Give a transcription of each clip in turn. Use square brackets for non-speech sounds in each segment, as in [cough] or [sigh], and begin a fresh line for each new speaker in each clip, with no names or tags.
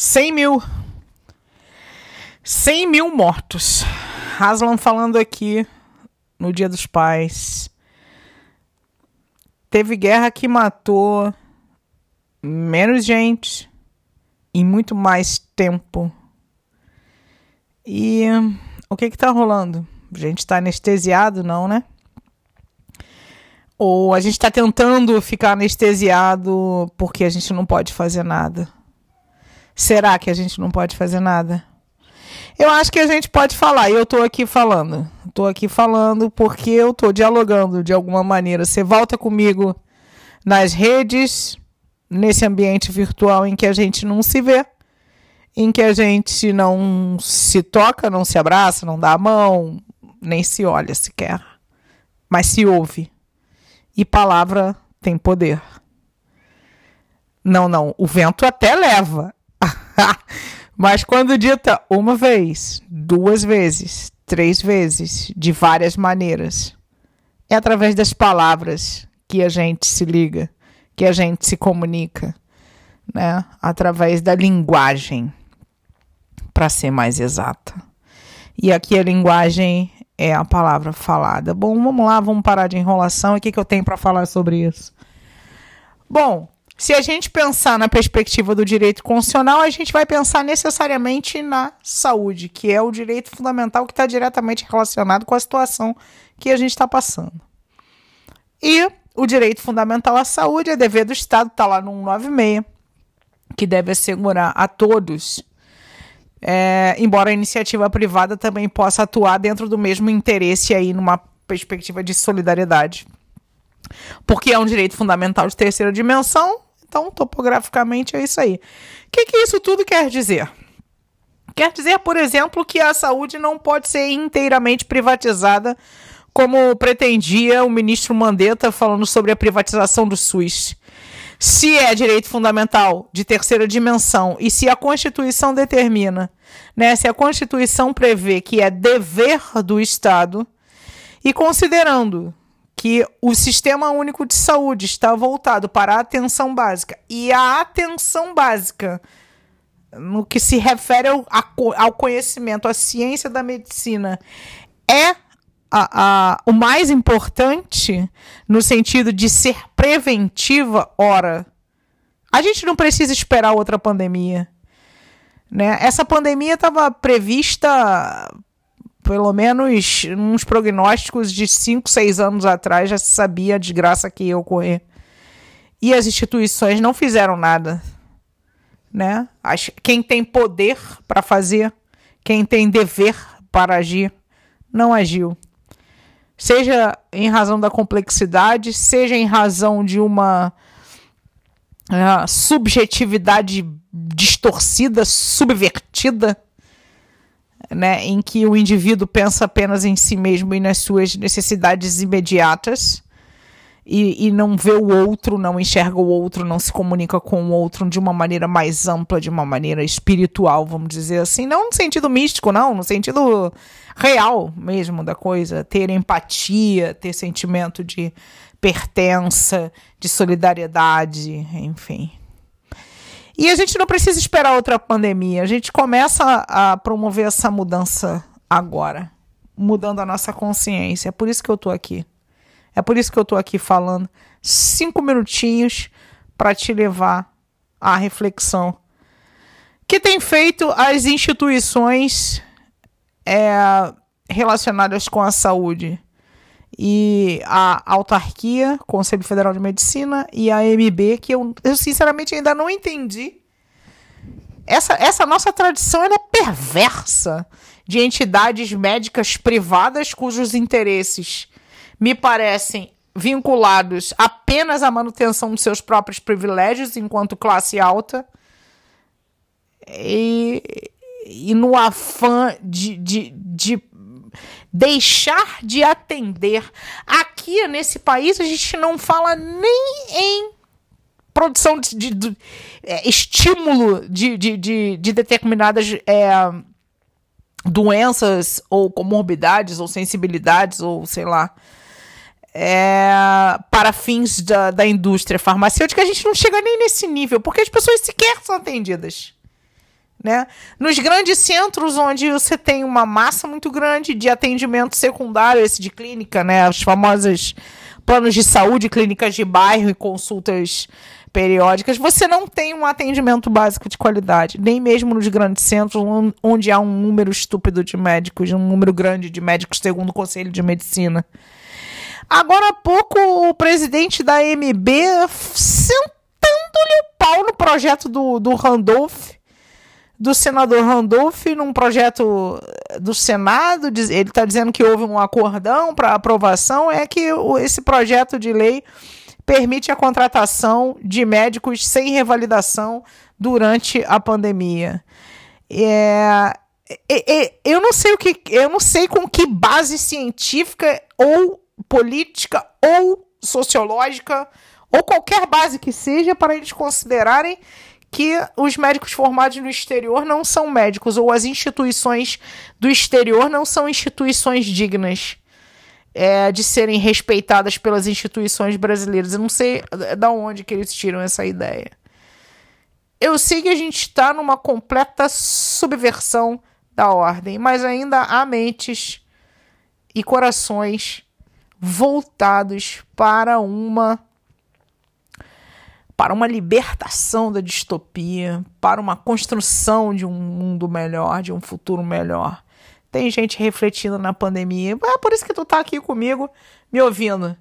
100 mil. 100 mil mortos. Aslan falando aqui no Dia dos Pais. Teve guerra que matou menos gente em muito mais tempo. E o que que tá rolando? A gente tá anestesiado, não, né? Ou a gente tá tentando ficar anestesiado porque a gente não pode fazer nada? Será que a gente não pode fazer nada? Eu acho que a gente pode falar, e eu tô aqui falando. Tô aqui falando porque eu tô dialogando de alguma maneira. Você volta comigo nas redes, nesse ambiente virtual em que a gente não se vê, em que a gente não se toca, não se abraça, não dá a mão, nem se olha sequer, mas se ouve. E palavra tem poder. Não, não, o vento até leva. [laughs] mas quando dita uma vez, duas vezes, três vezes, de várias maneiras, é através das palavras que a gente se liga, que a gente se comunica, né? Através da linguagem, para ser mais exata. E aqui a linguagem é a palavra falada. Bom, vamos lá, vamos parar de enrolação. O que, que eu tenho para falar sobre isso? Bom, se a gente pensar na perspectiva do direito constitucional, a gente vai pensar necessariamente na saúde, que é o direito fundamental que está diretamente relacionado com a situação que a gente está passando. E o direito fundamental à saúde é dever do Estado, está lá no 196, que deve assegurar a todos, é, embora a iniciativa privada também possa atuar dentro do mesmo interesse aí numa perspectiva de solidariedade. Porque é um direito fundamental de terceira dimensão, então topograficamente é isso aí. O que, que isso tudo quer dizer? Quer dizer, por exemplo, que a saúde não pode ser inteiramente privatizada como pretendia o ministro Mandetta falando sobre a privatização do SUS. Se é direito fundamental de terceira dimensão e se a Constituição determina, né, se a Constituição prevê que é dever do Estado, e considerando que o Sistema Único de Saúde está voltado para a atenção básica e a atenção básica no que se refere ao, ao conhecimento, à ciência da medicina, é a, a, o mais importante no sentido de ser preventiva, ora, a gente não precisa esperar outra pandemia. Né? Essa pandemia estava prevista, pelo menos uns prognósticos de 5, 6 anos atrás, já se sabia a desgraça que ia ocorrer. E as instituições não fizeram nada. Né? Quem tem poder para fazer, quem tem dever para agir, não agiu seja em razão da complexidade, seja em razão de uma uh, subjetividade distorcida, subvertida, né, em que o indivíduo pensa apenas em si mesmo e nas suas necessidades imediatas e, e não vê o outro, não enxerga o outro, não se comunica com o outro de uma maneira mais ampla, de uma maneira espiritual, vamos dizer assim. Não no sentido místico, não, no sentido real mesmo da coisa. Ter empatia, ter sentimento de pertença, de solidariedade, enfim. E a gente não precisa esperar outra pandemia. A gente começa a promover essa mudança agora, mudando a nossa consciência. É por isso que eu tô aqui. É por isso que eu estou aqui falando cinco minutinhos para te levar à reflexão que tem feito as instituições é, relacionadas com a saúde e a autarquia, Conselho Federal de Medicina e a MB, que eu, eu sinceramente ainda não entendi. Essa, essa nossa tradição é perversa de entidades médicas privadas cujos interesses me parecem vinculados apenas à manutenção dos seus próprios privilégios enquanto classe alta e, e no afã de, de, de deixar de atender. Aqui nesse país a gente não fala nem em produção de, de, de é, estímulo de, de, de, de determinadas é, doenças ou comorbidades ou sensibilidades ou sei lá é, para fins da, da indústria farmacêutica, a gente não chega nem nesse nível, porque as pessoas sequer são atendidas. Né? Nos grandes centros, onde você tem uma massa muito grande de atendimento secundário, esse de clínica, né? As famosas planos de saúde, clínicas de bairro e consultas periódicas, você não tem um atendimento básico de qualidade, nem mesmo nos grandes centros, onde há um número estúpido de médicos, um número grande de médicos, segundo o Conselho de Medicina. Agora há pouco, o presidente da MB sentando-lhe o pau no projeto do, do Randolph, do senador Randolph, num projeto do Senado, ele está dizendo que houve um acordão para aprovação, é que esse projeto de lei permite a contratação de médicos sem revalidação durante a pandemia. É, eu não sei o que, eu não sei com que base científica ou política ou sociológica ou qualquer base que seja para eles considerarem que os médicos formados no exterior não são médicos ou as instituições do exterior não são instituições dignas é, de serem respeitadas pelas instituições brasileiras. Eu não sei da onde que eles tiram essa ideia. Eu sei que a gente está numa completa subversão da ordem, mas ainda há mentes e corações voltados para uma para uma libertação da distopia, para uma construção de um mundo melhor, de um futuro melhor. Tem gente refletindo na pandemia. É por isso que tu tá aqui comigo, me ouvindo.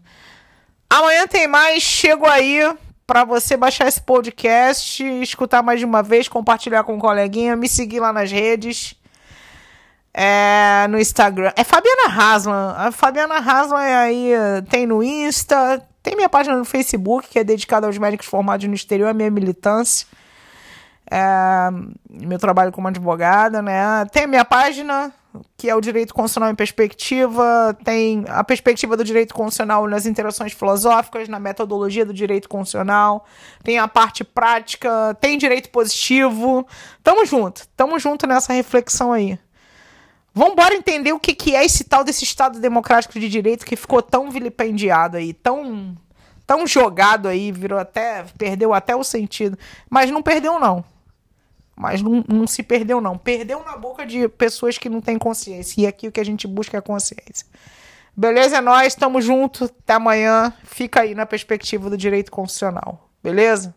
Amanhã tem mais. Chego aí para você baixar esse podcast, escutar mais de uma vez, compartilhar com um coleguinha, me seguir lá nas redes. É, no Instagram. É Fabiana Haslan. A Fabiana Haslan é aí, tem no Insta, tem minha página no Facebook, que é dedicada aos médicos formados no exterior, a minha militância. É, meu trabalho como advogada, né? Tem minha página que é o direito constitucional em perspectiva, tem a perspectiva do direito constitucional nas interações filosóficas, na metodologia do direito constitucional, tem a parte prática, tem direito positivo. Tamo junto, tamo junto nessa reflexão aí. Vamos embora entender o que, que é esse tal desse Estado Democrático de Direito que ficou tão vilipendiado aí, tão, tão jogado aí, virou até, perdeu até o sentido. Mas não perdeu não. Mas não, não se perdeu, não. Perdeu na boca de pessoas que não têm consciência. E aqui o que a gente busca é consciência. Beleza? É nóis, tamo junto. Até amanhã. Fica aí na perspectiva do direito constitucional. Beleza?